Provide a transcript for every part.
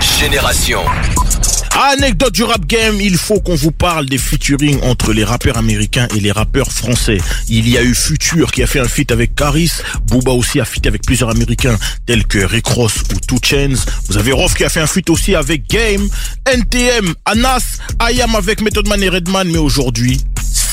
Génération. Anecdote du rap game, il faut qu'on vous parle des featuring entre les rappeurs américains et les rappeurs français. Il y a eu Future qui a fait un feat avec Caris, Booba aussi a feat avec plusieurs américains tels que Rick Ross ou Two Chains. Vous avez Rof qui a fait un feat aussi avec Game, NTM, Anas, IAM avec Method Man et Redman, mais aujourd'hui,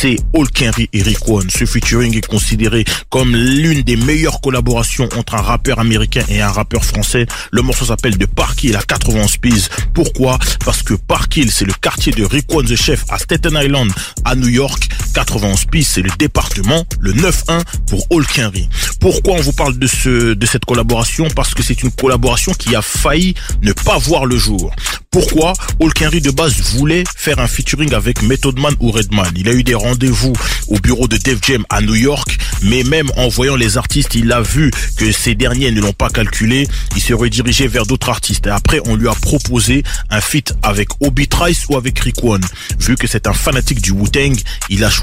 c'est Hulk Henry et Rick One. Ce featuring est considéré comme l'une des meilleures collaborations entre un rappeur américain et un rappeur français. Le morceau s'appelle de Park Hill à 91 Peas. Pourquoi? Parce que Park Hill, c'est le quartier de Rick One the Chef à Staten Island, à New York. 91 Peas, c'est le département, le 9-1 pour Hulk Henry. Pourquoi on vous parle de ce, de cette collaboration? Parce que c'est une collaboration qui a failli ne pas voir le jour. Pourquoi Hulk Henry de base voulait faire un featuring avec Method Man ou Redman? Il a eu des rendez-vous au bureau de Def Jam à New York, mais même en voyant les artistes, il a vu que ces derniers ne l'ont pas calculé. Il s'est redirigé vers d'autres artistes. Après, on lui a proposé un feat avec Obi Trice ou avec Rick One. Vu que c'est un fanatique du Wu-Tang, il a choisi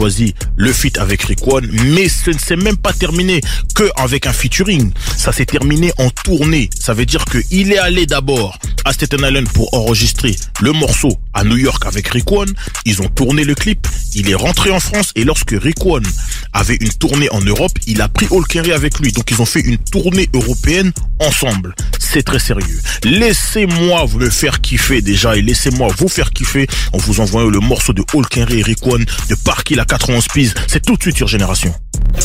le feat avec Rick One, mais ce ne s'est même pas terminé que avec un featuring. Ça s'est terminé en tournée. Ça veut dire qu'il est allé d'abord à Staten Island pour enregistrer le morceau à New York avec Rick One. Ils ont tourné le clip. Il est rentré en France et lorsque Rick One avait une tournée en Europe, il a pris Hulk Henry avec lui. Donc ils ont fait une tournée européenne ensemble. C'est très sérieux. Laissez-moi vous le faire kiffer déjà et laissez-moi vous faire kiffer en vous envoyant le morceau de Hulk Henry et Rick One de Park Hill à 91 Peas. C'est tout de suite sur Génération.